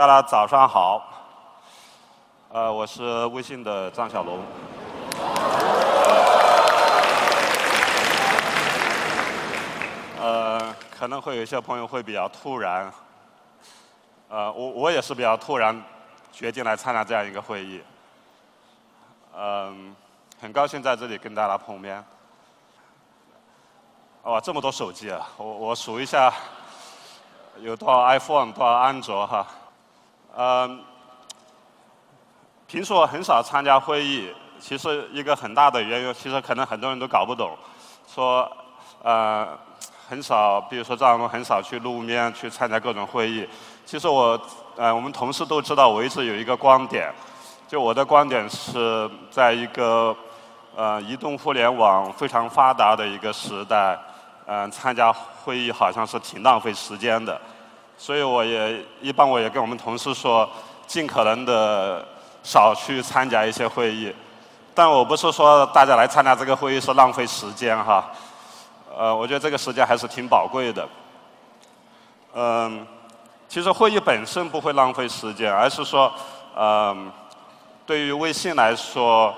大家早上好，呃，我是微信的张小龙。呃，可能会有一些朋友会比较突然，呃，我我也是比较突然决定来参加这样一个会议。嗯，很高兴在这里跟大家碰面。哇，这么多手机啊！我我数一下，有多少 iPhone，多少安卓哈？嗯，平时我很少参加会议，其实一个很大的原因，其实可能很多人都搞不懂，说呃很少，比如说张龙很少去露面去参加各种会议。其实我呃我们同事都知道，我一直有一个观点，就我的观点是在一个呃移动互联网非常发达的一个时代。嗯，参加会议好像是挺浪费时间的，所以我也一般我也跟我们同事说，尽可能的少去参加一些会议。但我不是说大家来参加这个会议是浪费时间哈，呃，我觉得这个时间还是挺宝贵的。嗯，其实会议本身不会浪费时间，而是说，嗯，对于微信来说，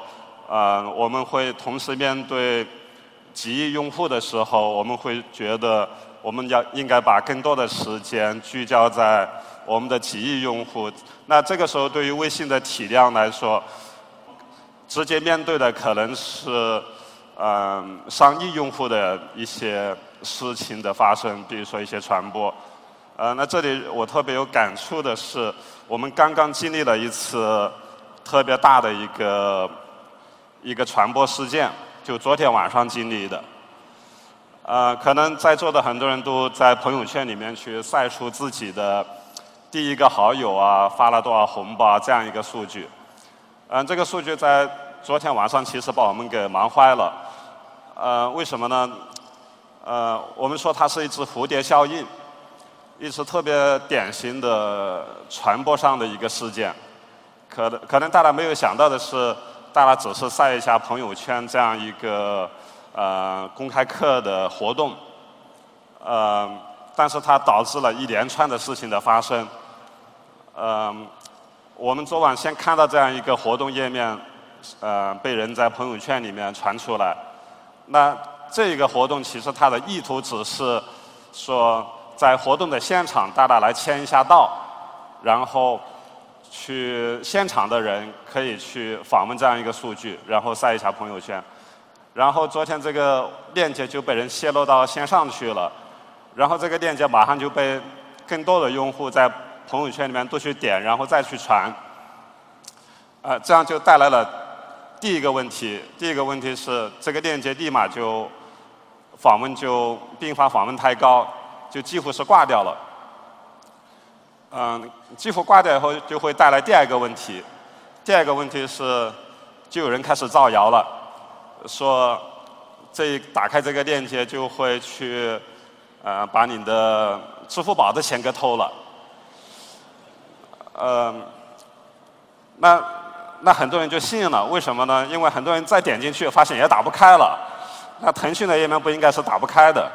呃，我们会同时面对。几亿用户的时候，我们会觉得我们要应该把更多的时间聚焦在我们的几亿用户。那这个时候，对于微信的体量来说，直接面对的可能是嗯上亿用户的一些事情的发生，比如说一些传播。呃，那这里我特别有感触的是，我们刚刚经历了一次特别大的一个一个传播事件。就昨天晚上经历的，呃，可能在座的很多人都在朋友圈里面去晒出自己的第一个好友啊，发了多少红包这样一个数据。嗯，这个数据在昨天晚上其实把我们给忙坏了。呃，为什么呢？呃，我们说它是一只蝴蝶效应，一次特别典型的传播上的一个事件。可能可能大家没有想到的是。大家只是晒一下朋友圈这样一个呃公开课的活动，呃，但是它导致了一连串的事情的发生。呃，我们昨晚先看到这样一个活动页面，呃，被人在朋友圈里面传出来。那这个活动其实它的意图只是说，在活动的现场大家来签一下到，然后。去现场的人可以去访问这样一个数据，然后晒一下朋友圈。然后昨天这个链接就被人泄露到线上去了，然后这个链接马上就被更多的用户在朋友圈里面都去点，然后再去传。呃，这样就带来了第一个问题。第一个问题是这个链接立马就访问就并发访问太高，就几乎是挂掉了。嗯，几乎挂掉以后就会带来第二个问题。第二个问题是，就有人开始造谣了，说这打开这个链接就会去呃把你的支付宝的钱给偷了。嗯，那那很多人就信了，为什么呢？因为很多人再点进去发现也打不开了。那腾讯的页面不应该是打不开的。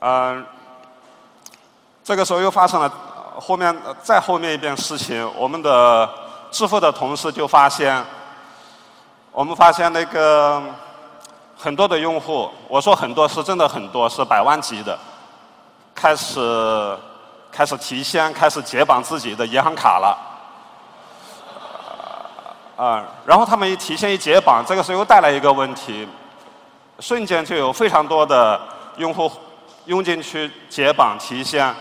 嗯。这个时候又发生了后面再后面一件事情，我们的支付的同事就发现，我们发现那个很多的用户，我说很多是真的很多，是百万级的，开始开始提现，开始解绑自己的银行卡了，啊，然后他们一提现一解绑，这个时候又带来一个问题，瞬间就有非常多的用户涌进去解绑提现。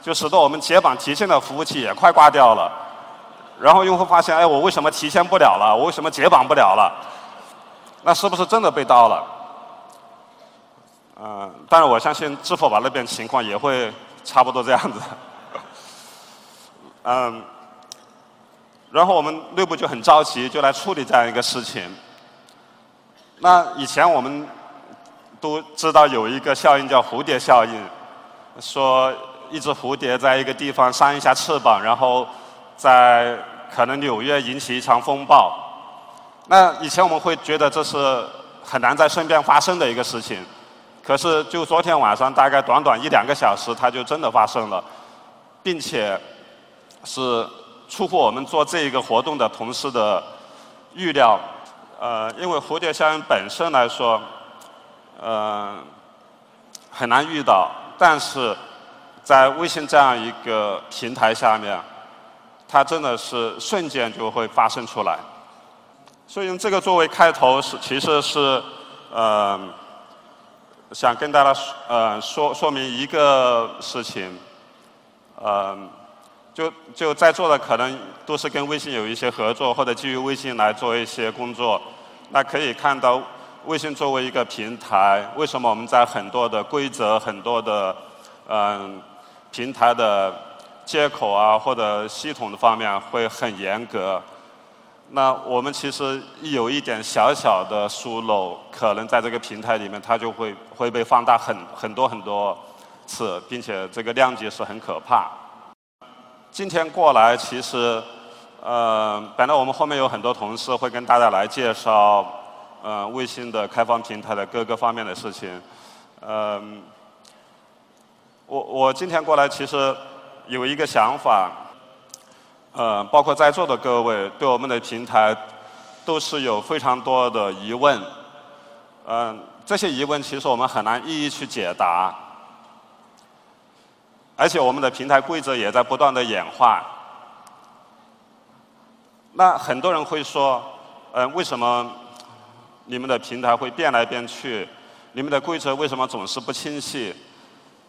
就使得我们解绑提现的服务器也快挂掉了，然后用户发现，哎，我为什么提现不了了？我为什么解绑不了了？那是不是真的被盗了？嗯，但是我相信支付宝那边情况也会差不多这样子。嗯，然后我们内部就很着急，就来处理这样一个事情。那以前我们都知道有一个效应叫蝴蝶效应，说。一只蝴蝶在一个地方扇一下翅膀，然后在可能纽约引起一场风暴。那以前我们会觉得这是很难在身边发生的一个事情，可是就昨天晚上大概短短一两个小时，它就真的发生了，并且是出乎我们做这一个活动的同事的预料。呃，因为蝴蝶效应本身来说，呃，很难遇到，但是在微信这样一个平台下面，它真的是瞬间就会发生出来。所以用这个作为开头是，其实是呃，想跟大家说呃说说明一个事情，呃，就就在座的可能都是跟微信有一些合作，或者基于微信来做一些工作。那可以看到，微信作为一个平台，为什么我们在很多的规则、很多的嗯平台的接口啊或者系统的方面会很严格？那我们其实有一点小小的疏漏，可能在这个平台里面，它就会会被放大很很多很多次，并且这个量级是很可怕。今天过来，其实。呃，本来我们后面有很多同事会跟大家来介绍，呃，微信的开放平台的各个方面的事情。呃，我我今天过来其实有一个想法，呃，包括在座的各位对我们的平台都是有非常多的疑问。嗯，这些疑问其实我们很难一一去解答，而且我们的平台规则也在不断的演化。那很多人会说，嗯，为什么你们的平台会变来变去？你们的规则为什么总是不清晰？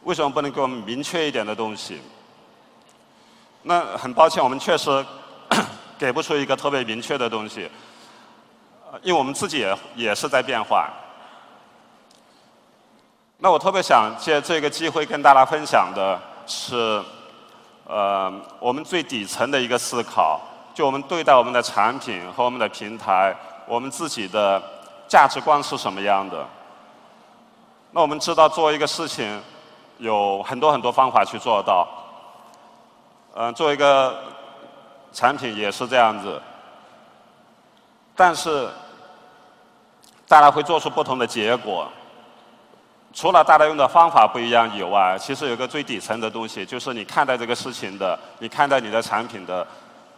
为什么不能给我们明确一点的东西？那很抱歉，我们确实 给不出一个特别明确的东西，因为我们自己也也是在变化。那我特别想借这个机会跟大家分享的是，呃，我们最底层的一个思考。就我们对待我们的产品和我们的平台，我们自己的价值观是什么样的？那我们知道做一个事情有很多很多方法去做到。嗯，做一个产品也是这样子。但是大家会做出不同的结果。除了大家用的方法不一样以外，其实有个最底层的东西，就是你看待这个事情的，你看待你的产品的。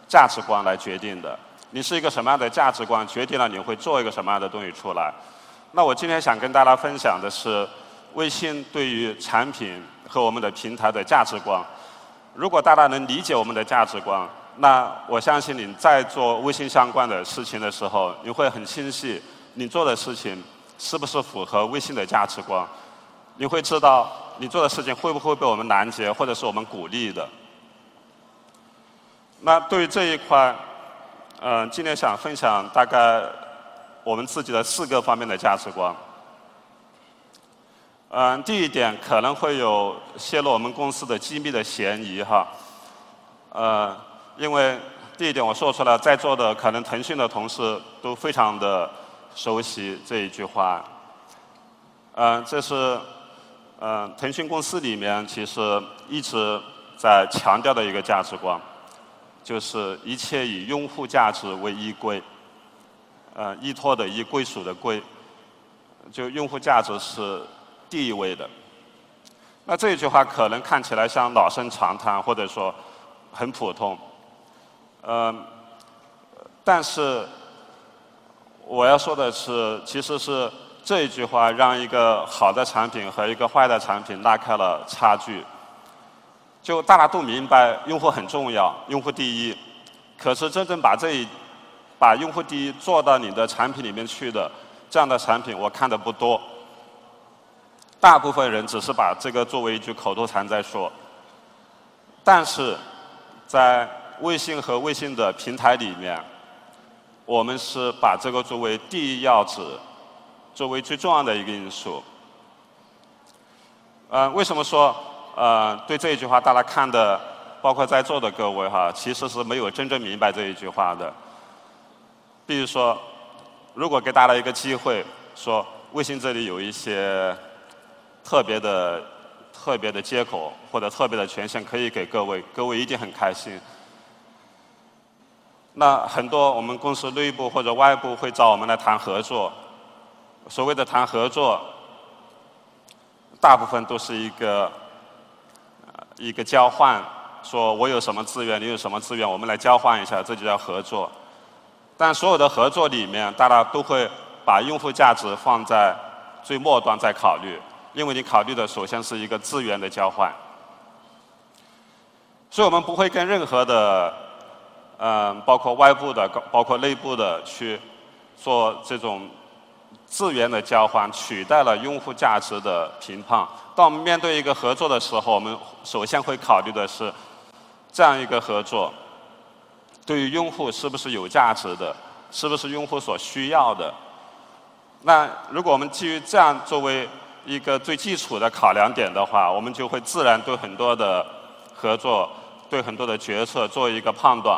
价值观来决定的，你是一个什么样的价值观，决定了你会做一个什么样的东西出来。那我今天想跟大家分享的是，微信对于产品和我们的平台的价值观。如果大家能理解我们的价值观，那我相信你在做微信相关的事情的时候，你会很清晰，你做的事情是不是符合微信的价值观。你会知道你做的事情会不会被我们拦截，或者是我们鼓励的。那对于这一块，嗯，今天想分享大概我们自己的四个方面的价值观。嗯，第一点可能会有泄露我们公司的机密的嫌疑哈，呃，因为第一点我说出来，在座的可能腾讯的同事都非常的熟悉这一句话。嗯，这是嗯腾讯公司里面其实一直在强调的一个价值观。就是一切以用户价值为依归，呃，依托的依，归属的归，就用户价值是第一位的。那这一句话可能看起来像老生常谈，或者说很普通，嗯，但是我要说的是，其实是这一句话让一个好的产品和一个坏的产品拉开了差距。就大家都明白，用户很重要，用户第一。可是真正把这一把用户第一做到你的产品里面去的这样的产品，我看的不多。大部分人只是把这个作为一句口头禅在说。但是在微信和微信的平台里面，我们是把这个作为第一要旨，作为最重要的一个因素。嗯，为什么说？呃，对这一句话，大家看的，包括在座的各位哈，其实是没有真正明白这一句话的。比如说，如果给大家一个机会，说微信这里有一些特别的、特别的接口或者特别的权限可以给各位，各位一定很开心。那很多我们公司内部或者外部会找我们来谈合作，所谓的谈合作，大部分都是一个。一个交换，说我有什么资源，你有什么资源，我们来交换一下，这就叫合作。但所有的合作里面，大家都会把用户价值放在最末端在考虑，因为你考虑的首先是一个资源的交换。所以我们不会跟任何的，嗯，包括外部的、包括内部的去做这种资源的交换，取代了用户价值的评判。当我们面对一个合作的时候，我们首先会考虑的是这样一个合作对于用户是不是有价值的，是不是用户所需要的。那如果我们基于这样作为一个最基础的考量点的话，我们就会自然对很多的合作。对很多的决策做一个判断，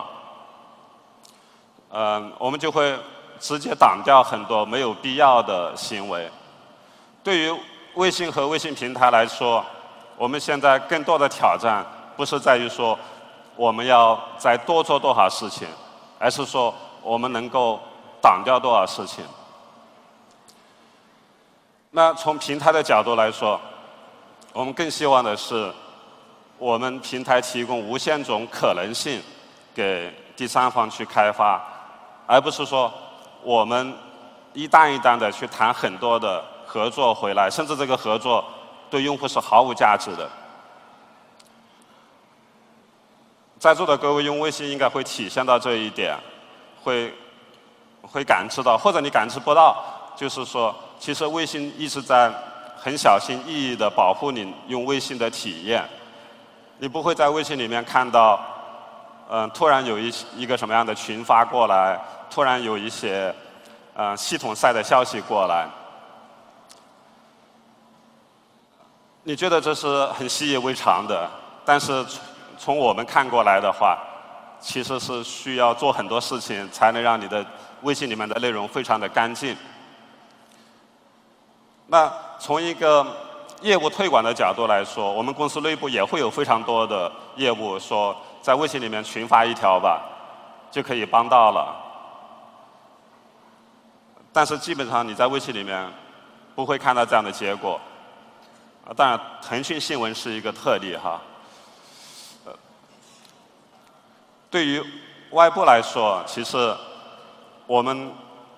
嗯，我们就会直接挡掉很多没有必要的行为。对于微信和微信平台来说，我们现在更多的挑战不是在于说我们要再多做多少事情，而是说我们能够挡掉多少事情。那从平台的角度来说，我们更希望的是。我们平台提供无限种可能性给第三方去开发，而不是说我们一单一单的去谈很多的合作回来，甚至这个合作对用户是毫无价值的。在座的各位用微信应该会体现到这一点，会会感知到，或者你感知不到，就是说，其实微信一直在很小心翼翼的保护你用微信的体验。你不会在微信里面看到，嗯，突然有一一个什么样的群发过来，突然有一些，嗯，系统赛的消息过来，你觉得这是很习以为常的，但是从我们看过来的话，其实是需要做很多事情才能让你的微信里面的内容非常的干净。那从一个。业务推广的角度来说，我们公司内部也会有非常多的业务，说在微信里面群发一条吧，就可以帮到了。但是基本上你在微信里面不会看到这样的结果。啊，当然腾讯新闻是一个特例哈。呃，对于外部来说，其实我们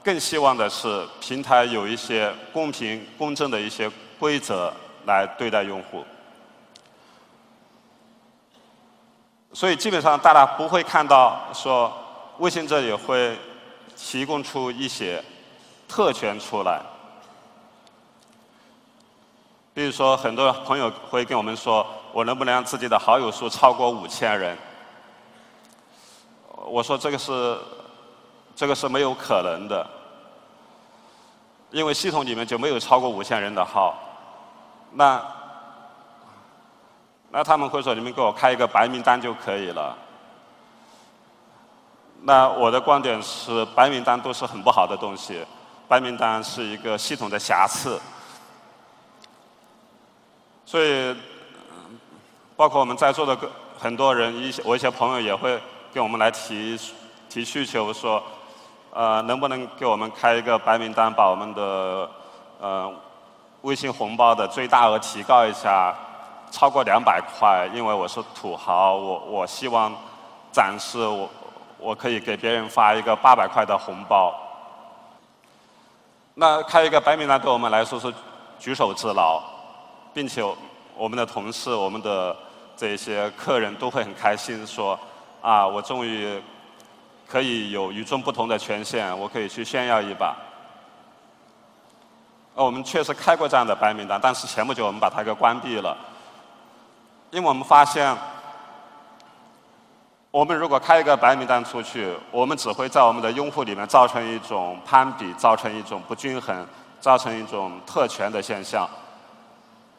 更希望的是平台有一些公平公正的一些规则。来对待用户，所以基本上大家不会看到说微信这里会提供出一些特权出来，比如说很多朋友会跟我们说，我能不能让自己的好友数超过五千人？我说这个是这个是没有可能的，因为系统里面就没有超过五千人的号。那，那他们会说：“你们给我开一个白名单就可以了。”那我的观点是，白名单都是很不好的东西，白名单是一个系统的瑕疵。所以，包括我们在座的很多人，一些我一些朋友也会跟我们来提提需求，说：“呃，能不能给我们开一个白名单，把我们的呃。”微信红包的最大额提高一下，超过两百块，因为我是土豪，我我希望展示我我可以给别人发一个八百块的红包。那开一个白名单对我们来说是举手之劳，并且我们的同事、我们的这些客人都会很开心，说啊，我终于可以有与众不同的权限，我可以去炫耀一把。呃，我们确实开过这样的白名单，但是前不久我们把它给关闭了，因为我们发现，我们如果开一个白名单出去，我们只会在我们的用户里面造成一种攀比，造成一种不均衡，造成一种特权的现象，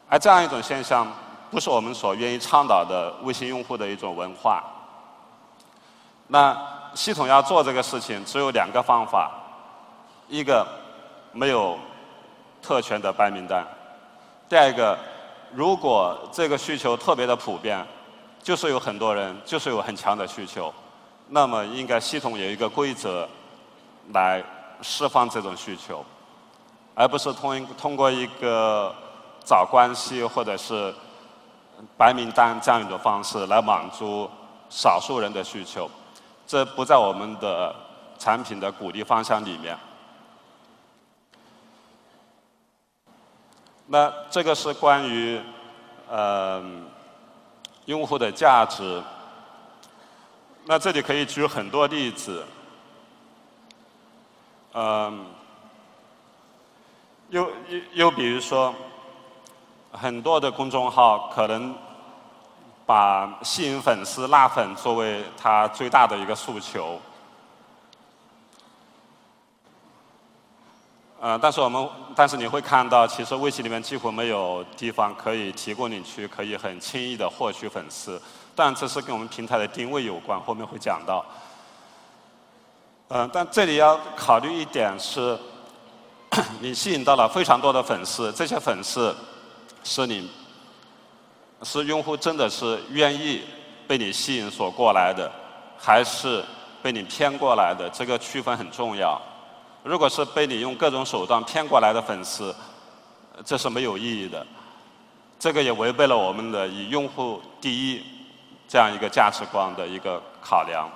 而这样一种现象，不是我们所愿意倡导的微信用户的一种文化。那系统要做这个事情，只有两个方法，一个没有。特权的白名单。第二个，如果这个需求特别的普遍，就是有很多人，就是有很强的需求，那么应该系统有一个规则来释放这种需求，而不是通通过一个找关系或者是白名单这样一种方式来满足少数人的需求，这不在我们的产品的鼓励方向里面。那这个是关于呃用户的价值。那这里可以举很多例子，嗯，又又又比如说，很多的公众号可能把吸引粉丝、拉粉作为他最大的一个诉求。呃，但是我们，但是你会看到，其实微信里面几乎没有地方可以提供你去可以很轻易的获取粉丝。但这是跟我们平台的定位有关，后面会讲到。嗯，但这里要考虑一点是，你吸引到了非常多的粉丝，这些粉丝是你是用户真的是愿意被你吸引所过来的，还是被你骗过来的？这个区分很重要。如果是被你用各种手段骗过来的粉丝，这是没有意义的。这个也违背了我们的以用户第一这样一个价值观的一个考量。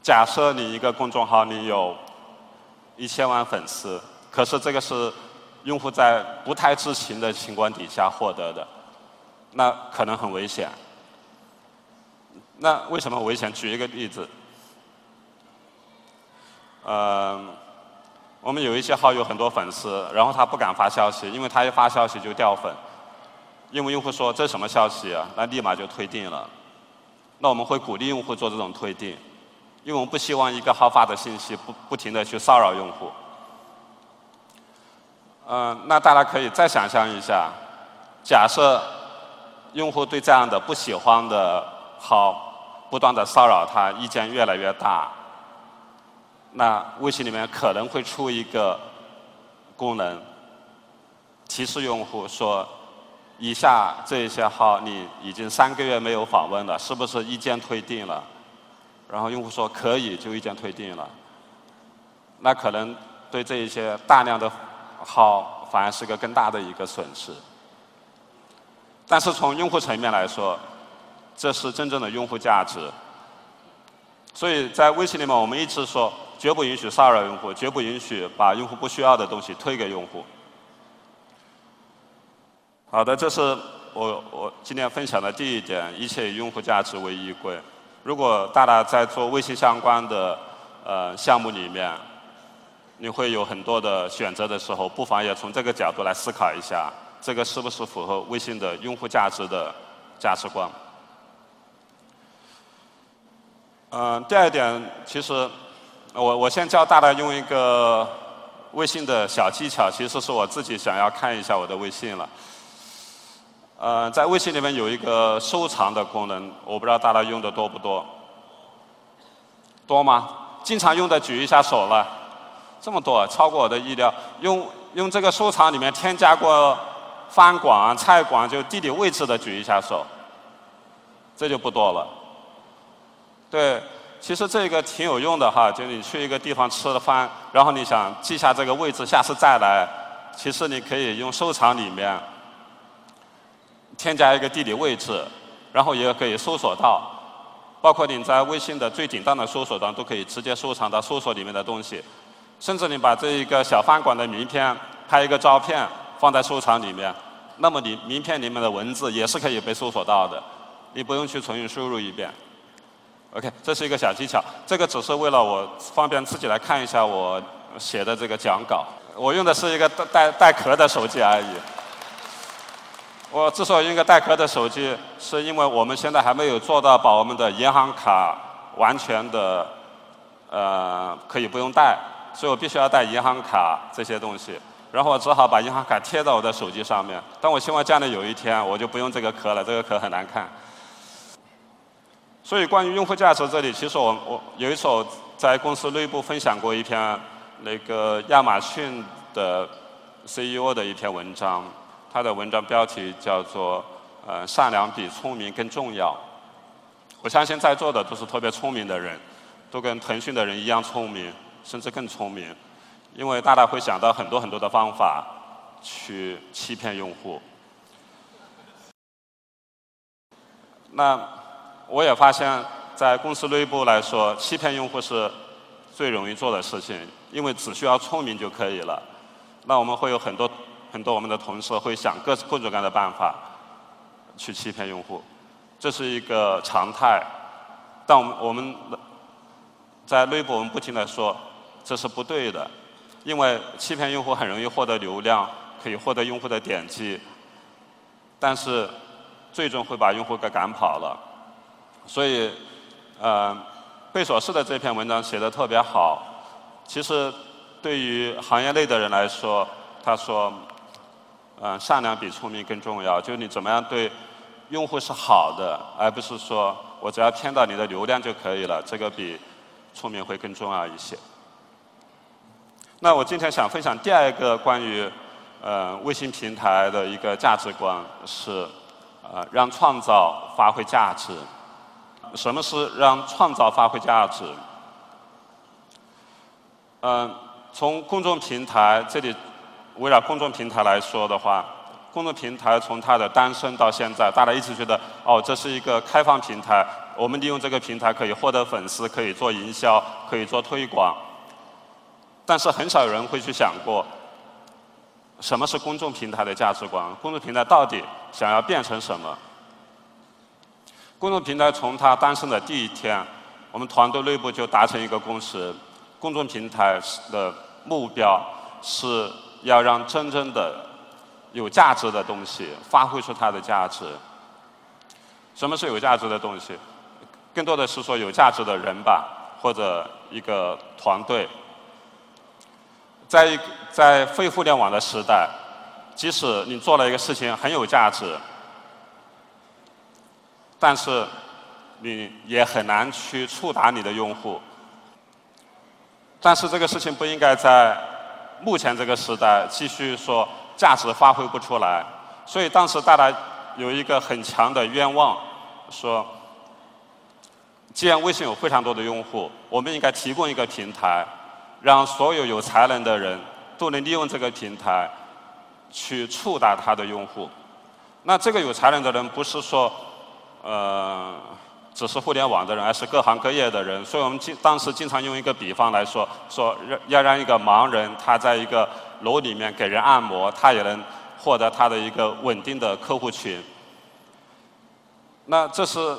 假设你一个公众号你有一千万粉丝，可是这个是用户在不太知情的情况底下获得的，那可能很危险。那为什么危险？举一个例子。嗯，我们有一些号有很多粉丝，然后他不敢发消息，因为他一发消息就掉粉。因为用户说这什么消息啊？那立马就退订了。那我们会鼓励用户做这种退订，因为我们不希望一个号发的信息不不停的去骚扰用户。嗯，那大家可以再想象一下，假设用户对这样的不喜欢的号不断的骚扰他，意见越来越大。那微信里面可能会出一个功能，提示用户说：以下这一些号你已经三个月没有访问了，是不是一键退订了？然后用户说可以，就一键退订了。那可能对这一些大量的好反而是个更大的一个损失。但是从用户层面来说，这是真正的用户价值。所以在微信里面，我们一直说。绝不允许骚扰用户，绝不允许把用户不需要的东西推给用户。好的，这是我我今天分享的第一点，一切以用户价值为依归。如果大家在做微信相关的呃项目里面，你会有很多的选择的时候，不妨也从这个角度来思考一下，这个是不是符合微信的用户价值的价值观？嗯，第二点其实。我我先教大家用一个微信的小技巧，其实是我自己想要看一下我的微信了。呃，在微信里面有一个收藏的功能，我不知道大家用的多不多？多吗？经常用的举一下手了。这么多，超过我的意料。用用这个收藏里面添加过饭馆、菜馆就地理位置的举一下手。这就不多了。对。其实这个挺有用的哈，就你去一个地方吃了饭，然后你想记下这个位置，下次再来，其实你可以用收藏里面添加一个地理位置，然后也可以搜索到，包括你在微信的最顶端的搜索端都可以直接收藏到搜索里面的东西，甚至你把这一个小饭馆的名片拍一个照片放在收藏里面，那么你名片里面的文字也是可以被搜索到的，你不用去重新输入一遍。OK，这是一个小技巧。这个只是为了我方便自己来看一下我写的这个讲稿。我用的是一个带带带壳的手机而已。我之所以用一个带壳的手机，是因为我们现在还没有做到把我们的银行卡完全的呃可以不用带，所以我必须要带银行卡这些东西。然后我只好把银行卡贴到我的手机上面。但我希望将来有一天我就不用这个壳了，这个壳很难看。所以，关于用户价值这里，其实我我有一次我在公司内部分享过一篇那个亚马逊的 CEO 的一篇文章，他的文章标题叫做“呃，善良比聪明更重要”。我相信在座的都是特别聪明的人，都跟腾讯的人一样聪明，甚至更聪明，因为大家会想到很多很多的方法去欺骗用户。那我也发现，在公司内部来说，欺骗用户是最容易做的事情，因为只需要聪明就可以了。那我们会有很多很多我们的同事会想各各种各样的办法去欺骗用户，这是一个常态。但我们我们在内部我们不停的说这是不对的，因为欺骗用户很容易获得流量，可以获得用户的点击，但是最终会把用户给赶跑了。所以，呃，贝索斯的这篇文章写的特别好。其实对于行业内的人来说，他说，嗯，善良比聪明更重要，就是你怎么样对用户是好的，而不是说。我只要骗到你的流量就可以了，这个比聪明会更重要一些。那我今天想分享第二个关于呃微信平台的一个价值观是呃让创造发挥价值。什么是让创造发挥价值？嗯，从公众平台这里围绕公众平台来说的话。公众平台从它的诞生到现在，大家一直觉得哦，这是一个开放平台，我们利用这个平台可以获得粉丝，可以做营销，可以做推广。但是很少有人会去想过，什么是公众平台的价值观？公众平台到底想要变成什么？公众平台从它诞生的第一天，我们团队内部就达成一个共识：公众平台的目标是要让真正的。有价值的东西发挥出它的价值。什么是有价值的东西？更多的是说有价值的人吧，或者一个团队。在在非互联网的时代，即使你做了一个事情很有价值，但是你也很难去触达你的用户。但是这个事情不应该在目前这个时代继续说。价值发挥不出来，所以当时大家有一个很强的愿望，说，既然微信有非常多的用户，我们应该提供一个平台，让所有有才能的人都能利用这个平台去触达他的用户。那这个有才能的人不是说，呃，只是互联网的人，而是各行各业的人。所以我们经当时经常用一个比方来说，说让要让一个盲人他在一个。楼里面给人按摩，他也能获得他的一个稳定的客户群。那这是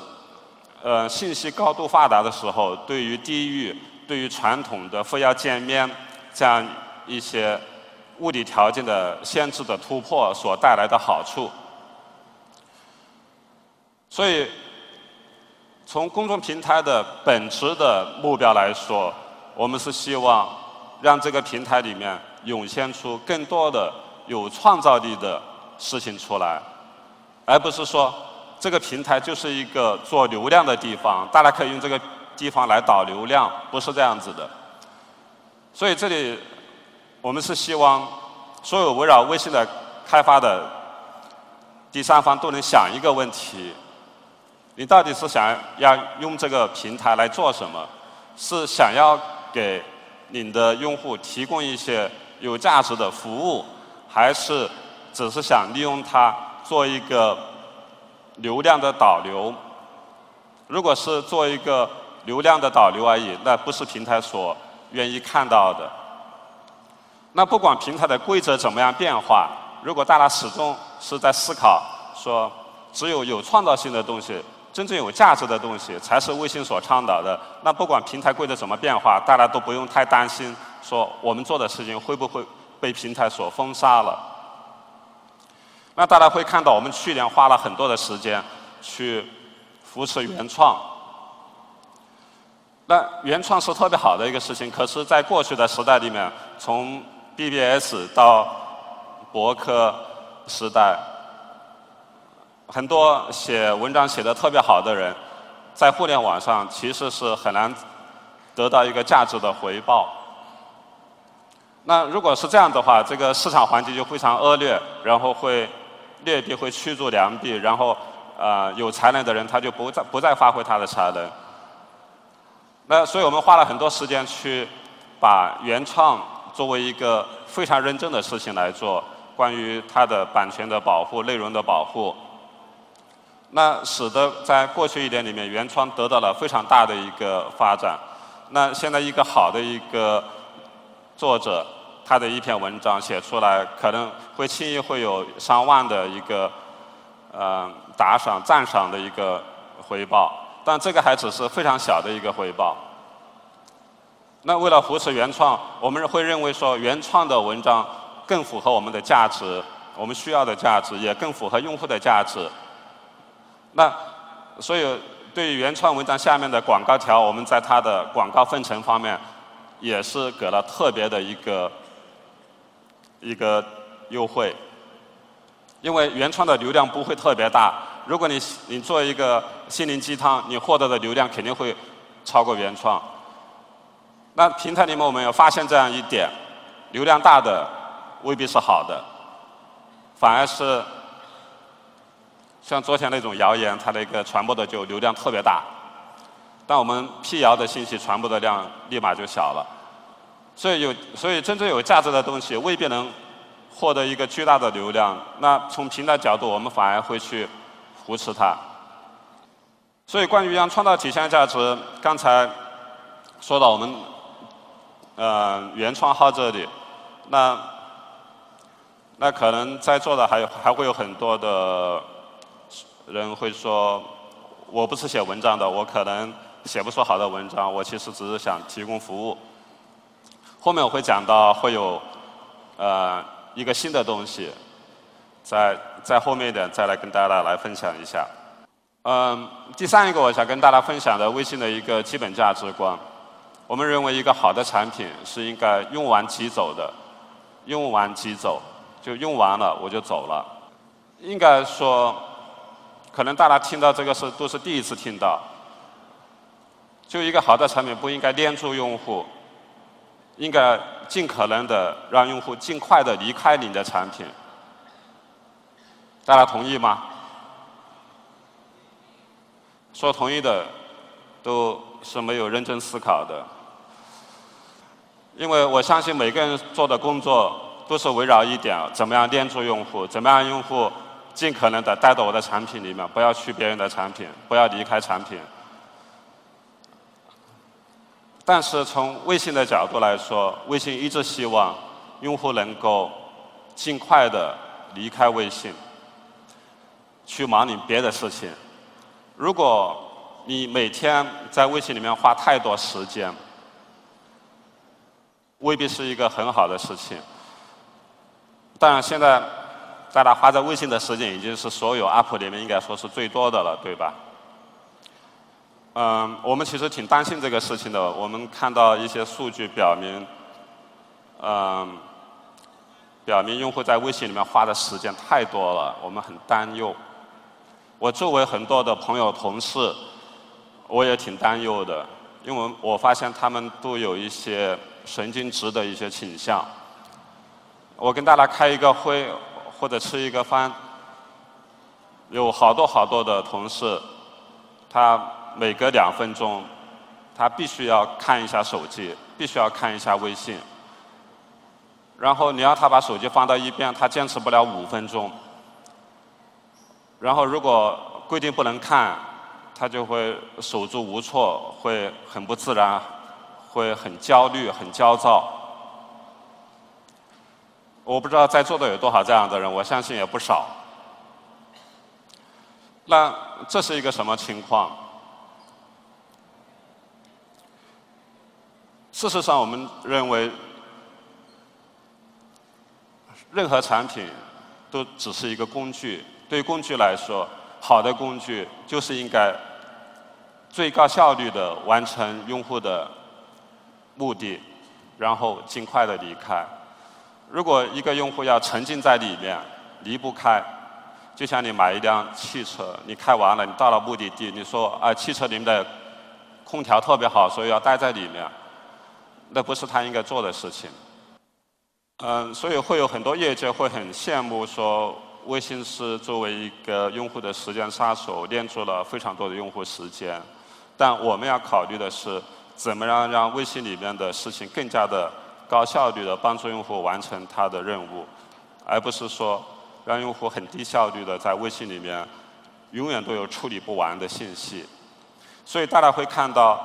呃信息高度发达的时候，对于地域、对于传统的非要见面这样一些物理条件的限制的突破所带来的好处。所以，从公众平台的本质的目标来说，我们是希望让这个平台里面。涌现出更多的有创造力的事情出来，而不是说这个平台就是一个做流量的地方，大家可以用这个地方来导流量，不是这样子的。所以这里我们是希望所有围绕微信的开发的第三方都能想一个问题：你到底是想要用这个平台来做什么？是想要给你的用户提供一些？有价值的服务，还是只是想利用它做一个流量的导流？如果是做一个流量的导流而已，那不是平台所愿意看到的。那不管平台的规则怎么样变化，如果大家始终是在思考说，只有有创造性的东西、真正有价值的东西，才是微信所倡导的，那不管平台规则怎么变化，大家都不用太担心。说我们做的事情会不会被平台所封杀了？那大家会看到，我们去年花了很多的时间去扶持原创。那原创是特别好的一个事情，可是，在过去的时代里面，从 BBS 到博客时代，很多写文章写的特别好的人，在互联网上其实是很难得到一个价值的回报。那如果是这样的话，这个市场环境就非常恶劣，然后会劣币会驱逐良币，然后呃有才能的人他就不再不再发挥他的才能。那所以我们花了很多时间去把原创作为一个非常认真的事情来做，关于它的版权的保护、内容的保护。那使得在过去一年里面，原创得到了非常大的一个发展。那现在一个好的一个作者，他的一篇文章写出来，可能会轻易会有上万的一个呃打赏、赞赏的一个回报，但这个还只是非常小的一个回报。那为了扶持原创，我们会认为说原创的文章更符合我们的价值，我们需要的价值，也更符合用户的价值。那所以，对于原创文章下面的广告条，我们在它的广告分成方面，也是给了特别的一个一个优惠。因为原创的流量不会特别大，如果你你做一个心灵鸡汤，你获得的流量肯定会超过原创。那平台里面我们有发现这样一点，流量大的未必是好的，反而是。像昨天那种谣言，它的一个传播的就流量特别大，但我们辟谣的信息传播的量立马就小了。所以有，所以真正有价值的东西未必能获得一个巨大的流量。那从平台角度，我们反而会去扶持它。所以关于让创造体现价值，刚才说到我们呃原创号这里，那那可能在座的还有还会有很多的。人会说，我不是写文章的，我可能写不出好的文章，我其实只是想提供服务。后面我会讲到会有呃一个新的东西，在在后面一点再来跟大家来分享一下。嗯，第三一个我想跟大家分享的微信的一个基本价值观，我们认为一个好的产品是应该用完即走的，用完即走，就用完了我就走了，应该说。可能大家听到这个是都是第一次听到。就一个好的产品不应该黏住用户，应该尽可能的让用户尽快的离开你的产品。大家同意吗？说同意的都是没有认真思考的，因为我相信每个人做的工作都是围绕一点：怎么样黏住用户，怎么样用户。尽可能的带到我的产品里面，不要去别人的产品，不要离开产品。但是从微信的角度来说，微信一直希望用户能够尽快的离开微信，去忙你别的事情。如果你每天在微信里面花太多时间，未必是一个很好的事情。当然现在。大家花在微信的时间已经是所有 app 里面应该说是最多的了，对吧？嗯，我们其实挺担心这个事情的。我们看到一些数据表明，嗯，表明用户在微信里面花的时间太多了，我们很担忧。我周围很多的朋友、同事，我也挺担忧的，因为我发现他们都有一些神经质的一些倾向。我跟大家开一个会。或者吃一个饭，有好多好多的同事，他每隔两分钟，他必须要看一下手机，必须要看一下微信。然后你让他把手机放到一边，他坚持不了五分钟。然后如果规定不能看，他就会手足无措，会很不自然，会很焦虑、很焦躁。我不知道在座的有多少这样的人，我相信也不少。那这是一个什么情况？事实上，我们认为，任何产品都只是一个工具。对工具来说，好的工具就是应该最高效率的完成用户的目的，然后尽快的离开。如果一个用户要沉浸在里面，离不开，就像你买一辆汽车，你开完了，你到了目的地，你说啊，汽车里面的空调特别好，所以要待在里面，那不是他应该做的事情。嗯，所以会有很多业界会很羡慕说，微信是作为一个用户的时间杀手，练住了非常多的用户时间。但我们要考虑的是，怎么样让微信里面的事情更加的。高效率的帮助用户完成他的任务，而不是说让用户很低效率的在微信里面永远都有处理不完的信息。所以大家会看到，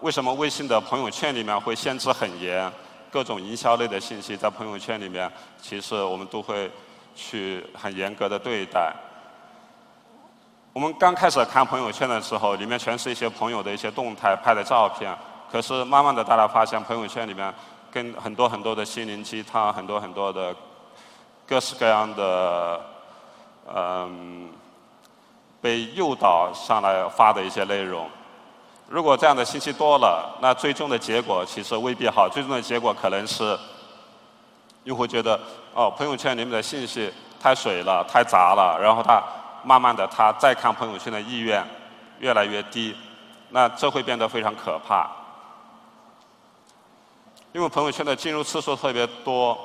为什么微信的朋友圈里面会限制很严，各种营销类的信息在朋友圈里面，其实我们都会去很严格的对待。我们刚开始看朋友圈的时候，里面全是一些朋友的一些动态拍的照片，可是慢慢的大家发现，朋友圈里面跟很多很多的心灵鸡汤，很多很多的各式各样的，嗯。被诱导上来发的一些内容，如果这样的信息多了，那最终的结果其实未必好。最终的结果可能是用户觉得，哦，朋友圈里面的信息太水了、太杂了，然后他慢慢的他再看朋友圈的意愿越来越低，那这会变得非常可怕。因为朋友圈的进入次数特别多，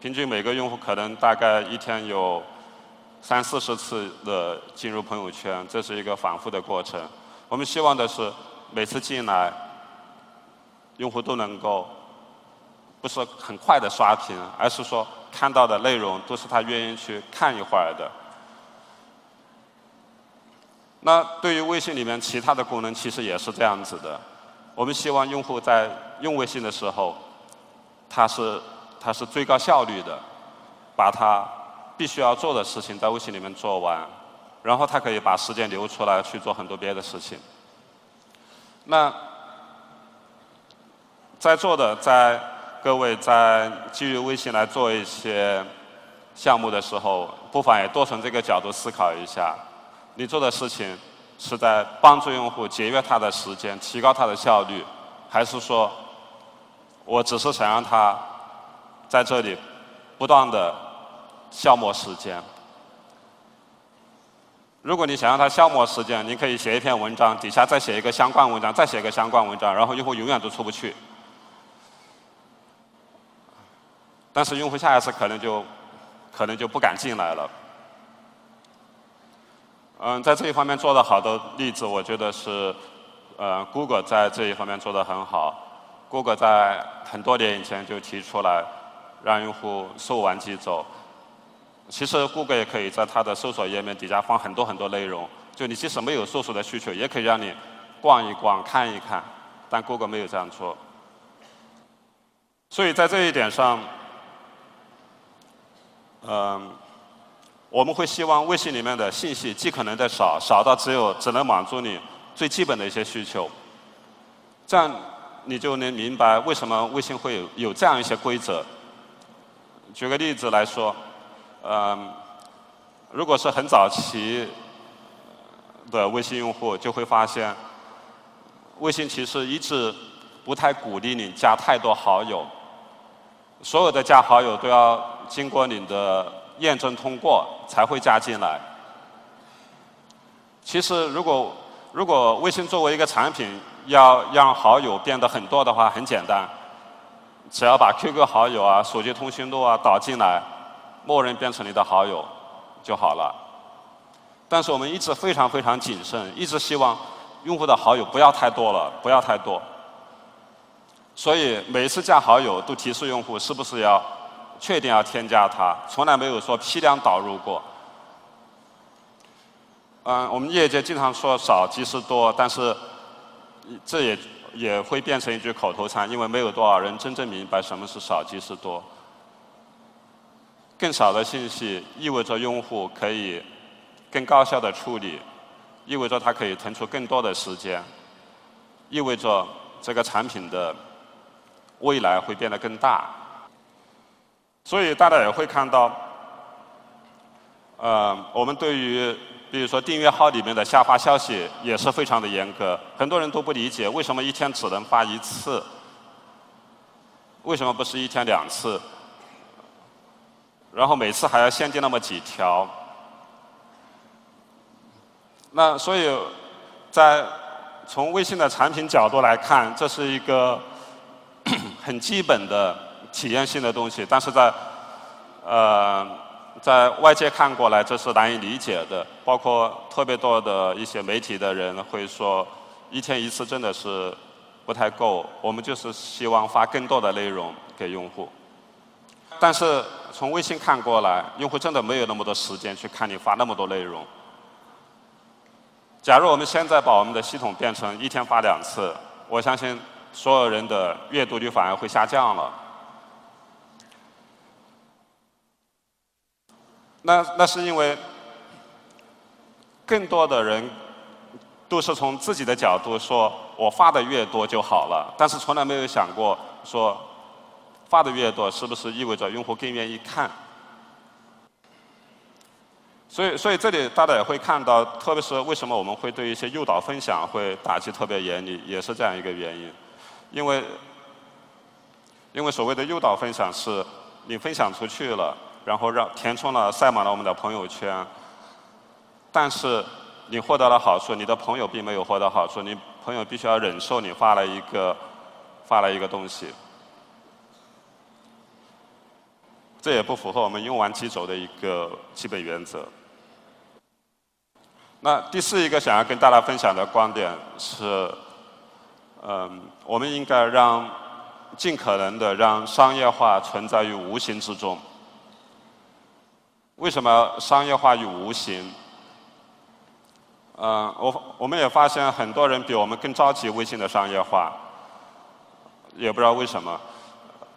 平均每个用户可能大概一天有。三四十次的进入朋友圈，这是一个反复的过程。我们希望的是，每次进来，用户都能够不是很快的刷屏，而是说看到的内容都是他愿意去看一会儿的。那对于微信里面其他的功能，其实也是这样子的。我们希望用户在用微信的时候，他是他是最高效率的，把它。必须要做的事情在微信里面做完，然后他可以把时间留出来去做很多别的事情。那在座的在各位在基于微信来做一些项目的时候，不妨也多从这个角度思考一下：你做的事情是在帮助用户节约他的时间、提高他的效率，还是说我只是想让他在这里不断的。消磨时间。如果你想让他消磨时间，你可以写一篇文章，底下再写一个相关文章，再写一个相关文章，然后用户永远都出不去。但是用户下一次可能就可能就不敢进来了。嗯，在这一方面做的好的例子，我觉得是呃，Google 在这一方面做的很好。Google 在很多年以前就提出来，让用户搜完即走。其实，谷歌也可以在它的搜索页面底下放很多很多内容。就你即使没有搜索的需求，也可以让你逛一逛、看一看。但谷歌没有这样做。所以在这一点上，嗯，我们会希望微信里面的信息尽可能的少，少到只有只能满足你最基本的一些需求。这样你就能明白为什么微信会有有这样一些规则。举个例子来说。嗯，如果是很早期的微信用户，就会发现，微信其实一直不太鼓励你加太多好友，所有的加好友都要经过你的验证通过才会加进来。其实，如果如果微信作为一个产品要让好友变得很多的话，很简单，只要把 QQ 好友啊、手机通讯录啊导进来。默认变成你的好友就好了，但是我们一直非常非常谨慎，一直希望用户的好友不要太多了，不要太多。所以每次加好友都提示用户是不是要确定要添加他，从来没有说批量导入过。嗯，我们业界经常说少即是多，但是这也也会变成一句口头禅，因为没有多少人真正明白什么是少即是多。更少的信息意味着用户可以更高效的处理，意味着它可以腾出更多的时间，意味着这个产品的未来会变得更大。所以大家也会看到，呃，我们对于比如说订阅号里面的下发消息也是非常的严格。很多人都不理解为什么一天只能发一次，为什么不是一天两次？然后每次还要限定那么几条，那所以，在从微信的产品角度来看，这是一个 很基本的体验性的东西，但是在呃在外界看过来，这是难以理解的。包括特别多的一些媒体的人会说，一天一次真的是不太够，我们就是希望发更多的内容给用户。但是从微信看过来，用户真的没有那么多时间去看你发那么多内容。假如我们现在把我们的系统变成一天发两次，我相信所有人的阅读率反而会下降了。那那是因为更多的人都是从自己的角度说，我发的越多就好了，但是从来没有想过说，发的越多是不是意味着用户更愿意看？所以，所以这里大家也会看到，特别是为什么我们会对一些诱导分享会打击特别严厉，也是这样一个原因，因为，因为所谓的诱导分享是，你分享出去了，然后让填充了塞满了我们的朋友圈，但是你获得了好处，你的朋友并没有获得好处，你朋友必须要忍受你发了一个发了一个东西，这也不符合我们用完即走的一个基本原则。那第四一个想要跟大家分享的观点是，嗯，我们应该让尽可能的让商业化存在于无形之中。为什么商业化与无形？嗯，我我们也发现很多人比我们更着急微信的商业化，也不知道为什么。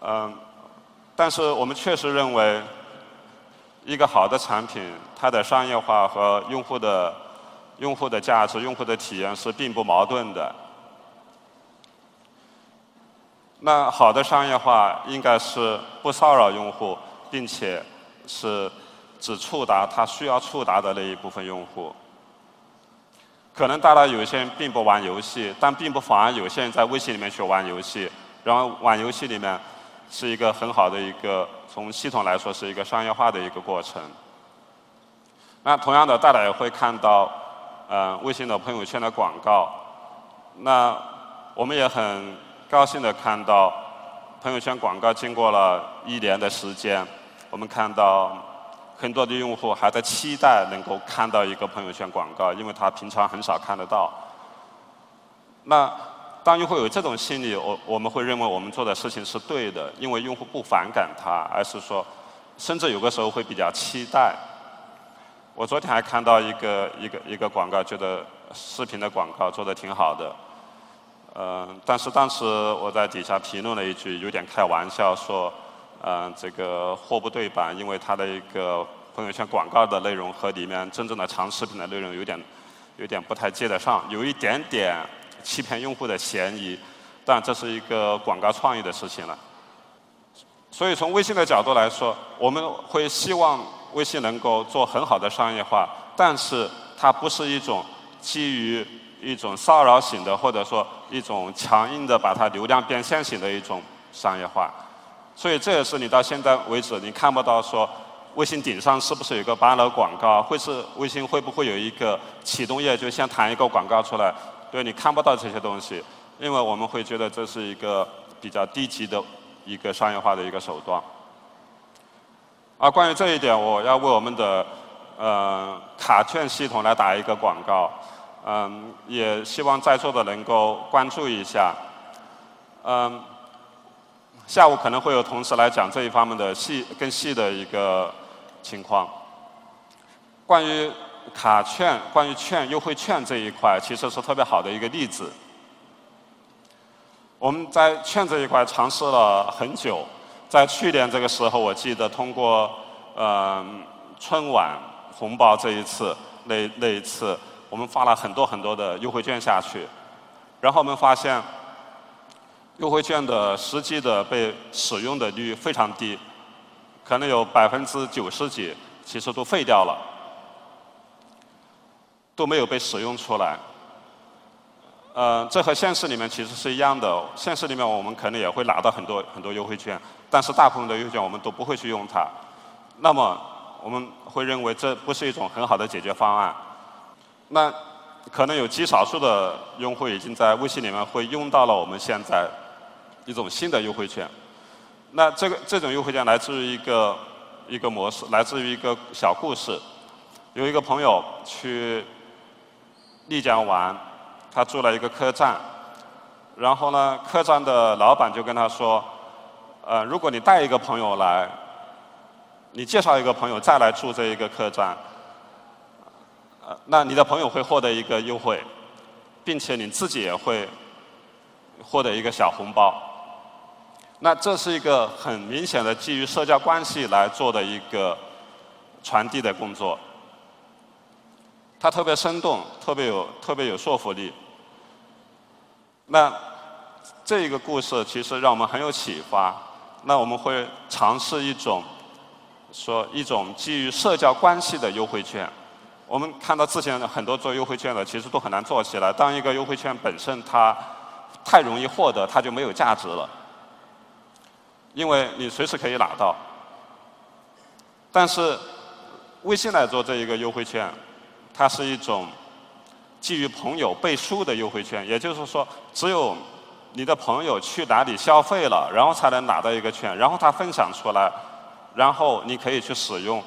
嗯，但是我们确实认为，一个好的产品，它的商业化和用户的用户的价值、用户的体验是并不矛盾的。那好的商业化应该是不骚扰用户，并且是只触达他需要触达的那一部分用户。可能大家有些人并不玩游戏，但并不妨碍有些人在微信里面去玩游戏。然后玩游戏里面是一个很好的一个从系统来说是一个商业化的一个过程。那同样的，大家也会看到。呃，微信的朋友圈的广告，那我们也很高兴的看到，朋友圈广告经过了一年的时间，我们看到很多的用户还在期待能够看到一个朋友圈广告，因为他平常很少看得到。那当用户有这种心理，我我们会认为我们做的事情是对的，因为用户不反感它，而是说，甚至有个时候会比较期待。我昨天还看到一个一个一个广告，觉得视频的广告做的挺好的，嗯，但是当时我在底下评论了一句，有点开玩笑说，嗯，这个货不对版，因为它的一个朋友圈广告的内容和里面真正的长视频的内容有点有点不太接得上，有一点点欺骗用户的嫌疑，但这是一个广告创意的事情了。所以从微信的角度来说，我们会希望。微信能够做很好的商业化，但是它不是一种基于一种骚扰型的，或者说一种强硬的把它流量变现型的一种商业化。所以这也是你到现在为止你看不到说微信顶上是不是有个 banner 广告，会是微信会不会有一个启动页就先弹一个广告出来？对你看不到这些东西，因为我们会觉得这是一个比较低级的一个商业化的一个手段。而关于这一点，我要为我们的呃卡券系统来打一个广告，嗯，也希望在座的能够关注一下。嗯，下午可能会有同事来讲这一方面的细更细的一个情况。关于卡券、关于券优惠券这一块，其实是特别好的一个例子。我们在券这一块尝试了很久。在去年这个时候，我记得通过呃春晚红包这一次，那那一次我们发了很多很多的优惠券下去，然后我们发现优惠券的实际的被使用的率非常低，可能有百分之九十几，其实都废掉了，都没有被使用出来。呃，这和现实里面其实是一样的。现实里面我们可能也会拿到很多很多优惠券，但是大部分的优惠券我们都不会去用它。那么我们会认为这不是一种很好的解决方案。那可能有极少数的用户已经在微信里面会用到了我们现在一种新的优惠券。那这个这种优惠券来自于一个一个模式，来自于一个小故事。有一个朋友去丽江玩。他住了一个客栈，然后呢，客栈的老板就跟他说：“呃，如果你带一个朋友来，你介绍一个朋友再来住这一个客栈，呃，那你的朋友会获得一个优惠，并且你自己也会获得一个小红包。那这是一个很明显的基于社交关系来做的一个传递的工作，它特别生动，特别有特别有说服力。那这一个故事其实让我们很有启发。那我们会尝试一种说一种基于社交关系的优惠券。我们看到之前很多做优惠券的，其实都很难做起来。当一个优惠券本身它太容易获得，它就没有价值了，因为你随时可以拿到。但是微信来做这一个优惠券，它是一种基于朋友背书的优惠券，也就是说，只有你的朋友去哪里消费了，然后才能拿到一个券，然后他分享出来，然后你可以去使用。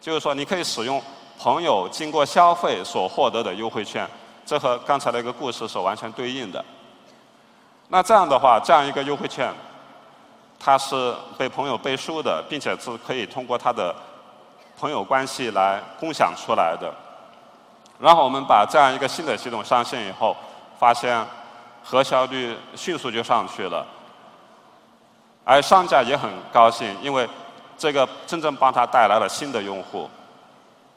就是说，你可以使用。朋友经过消费所获得的优惠券，这和刚才那个故事是完全对应的。那这样的话，这样一个优惠券，它是被朋友背书的，并且是可以通过他的朋友关系来共享出来的。然后我们把这样一个新的系统上线以后，发现核销率迅速就上去了，而商家也很高兴，因为这个真正帮他带来了新的用户。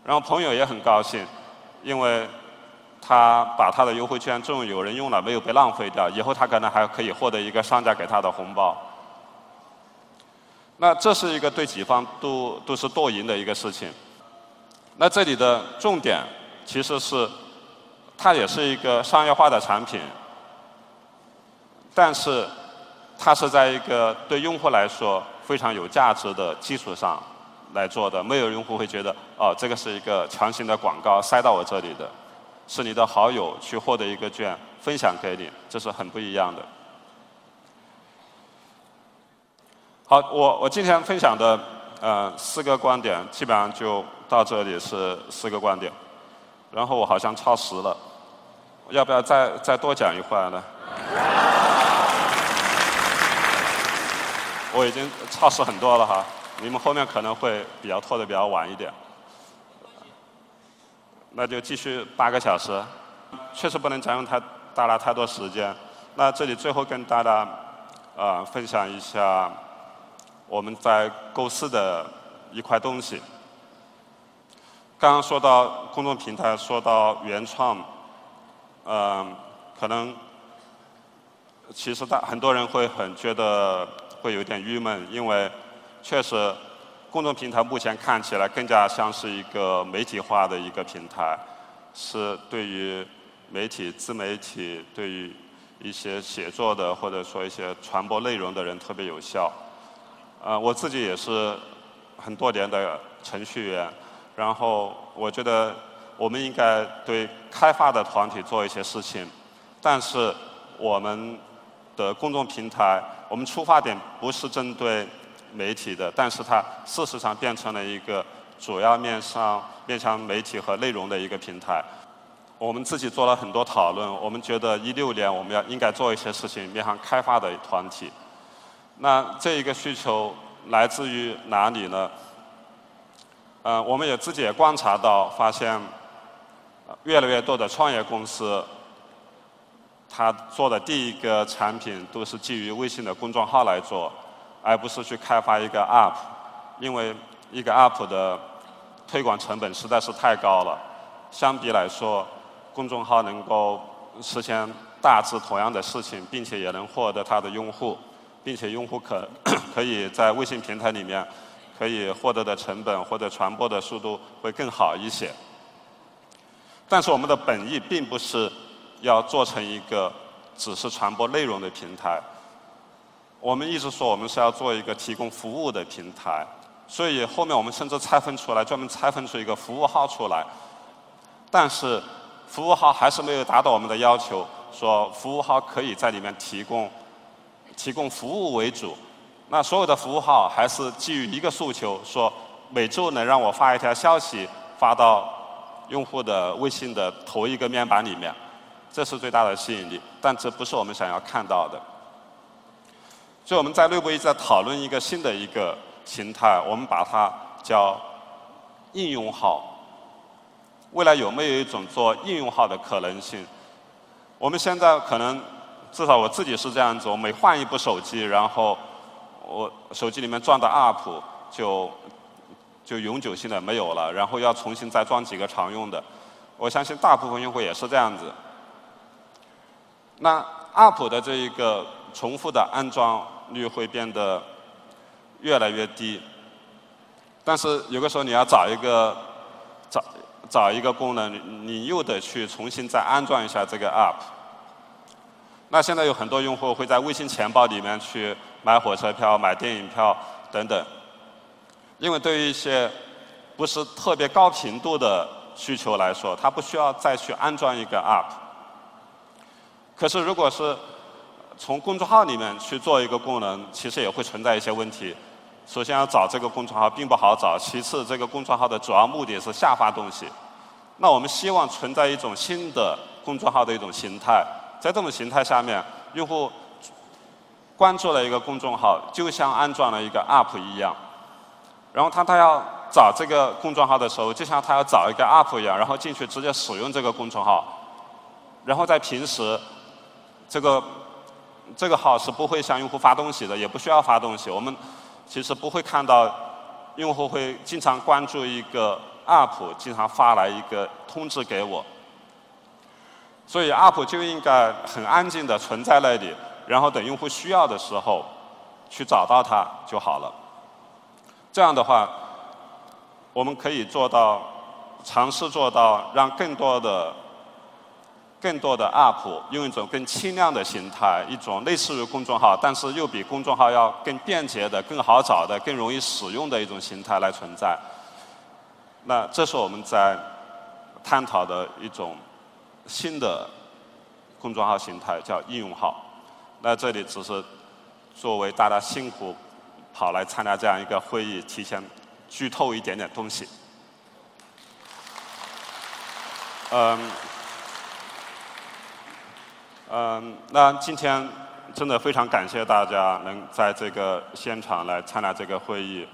然后朋友也很高兴，因为他把他的优惠券终于有人用了，没有被浪费掉。以后他可能还可以获得一个商家给他的红包。那这是一个对己方都都是多赢的一个事情。那这里的重点其实是，它也是一个商业化的产品，但是它是在一个对用户来说非常有价值的基础上。来做的，没有用户会觉得哦，这个是一个强行的广告塞到我这里的，是你的好友去获得一个券分享给你，这是很不一样的。好，我我今天分享的呃四个观点，基本上就到这里是四个观点，然后我好像超时了，要不要再再多讲一会儿呢？我已经超时很多了哈。你们后面可能会比较拖得比较晚一点，那就继续八个小时，确实不能占用太大家太多时间。那这里最后跟大家啊分享一下我们在构思的一块东西。刚刚说到公众平台，说到原创，嗯，可能其实大很多人会很觉得会有点郁闷，因为。确实，公众平台目前看起来更加像是一个媒体化的一个平台，是对于媒体、自媒体、对于一些写作的或者说一些传播内容的人特别有效。呃，我自己也是很多年的程序员，然后我觉得我们应该对开发的团体做一些事情，但是我们的公众平台，我们出发点不是针对。媒体的，但是它事实上变成了一个主要面向面向媒体和内容的一个平台。我们自己做了很多讨论，我们觉得一六年我们要应该做一些事情面向开发的团体。那这一个需求来自于哪里呢？呃，我们也自己也观察到，发现越来越多的创业公司，他做的第一个产品都是基于微信的公众号来做。而不是去开发一个 App，因为一个 App 的推广成本实在是太高了。相比来说，公众号能够实现大致同样的事情，并且也能获得它的用户，并且用户可 可以在微信平台里面可以获得的成本或者传播的速度会更好一些。但是我们的本意并不是要做成一个只是传播内容的平台。我们一直说我们是要做一个提供服务的平台，所以后面我们甚至拆分出来，专门拆分出一个服务号出来。但是服务号还是没有达到我们的要求，说服务号可以在里面提供提供服务为主。那所有的服务号还是基于一个诉求，说每周能让我发一条消息发到用户的微信的头一个面板里面，这是最大的吸引力。但这不是我们想要看到的。所以我们在内部一直在讨论一个新的一个形态，我们把它叫应用号。未来有没有一种做应用号的可能性？我们现在可能，至少我自己是这样子，我每换一部手机，然后我手机里面装的 App 就就永久性的没有了，然后要重新再装几个常用的。我相信大部分用户也是这样子。那 App 的这一个重复的安装率会变得越来越低，但是有的时候你要找一个找。找一个功能，你又得去重新再安装一下这个 App。那现在有很多用户会在微信钱包里面去买火车票、买电影票等等。因为对于一些不是特别高频度的需求来说，他不需要再去安装一个 App。可是如果是从公众号里面去做一个功能，其实也会存在一些问题。首先要找这个公众号并不好找，其次这个公众号的主要目的是下发东西。那我们希望存在一种新的公众号的一种形态，在这种形态下面，用户关注了一个公众号，就像安装了一个 App 一样。然后他他要找这个公众号的时候，就像他要找一个 App 一样，然后进去直接使用这个公众号。然后在平时，这个这个号是不会向用户发东西的，也不需要发东西。我们其实不会看到用户会经常关注一个 App，经常发来一个通知给我。所以 App 就应该很安静的存在那里，然后等用户需要的时候去找到它就好了。这样的话，我们可以做到尝试做到让更多的。更多的 App 用一种更轻量的形态，一种类似于公众号，但是又比公众号要更便捷的、更好找的、更容易使用的一种形态来存在。那这是我们在探讨的一种新的公众号形态，叫应用号。那这里只是作为大家辛苦跑来参加这样一个会议，提前剧透一点点东西。嗯。嗯，那今天真的非常感谢大家能在这个现场来参加这个会议。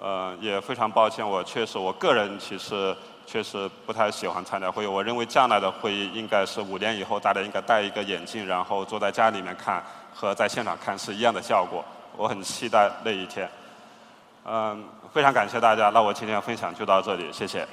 呃，也非常抱歉，我确实我个人其实确实不太喜欢参加会议。我认为将来的会议应该是五年以后，大家应该戴一个眼镜，然后坐在家里面看，和在现场看是一样的效果。我很期待那一天。嗯，非常感谢大家，那我今天分享就到这里，谢谢。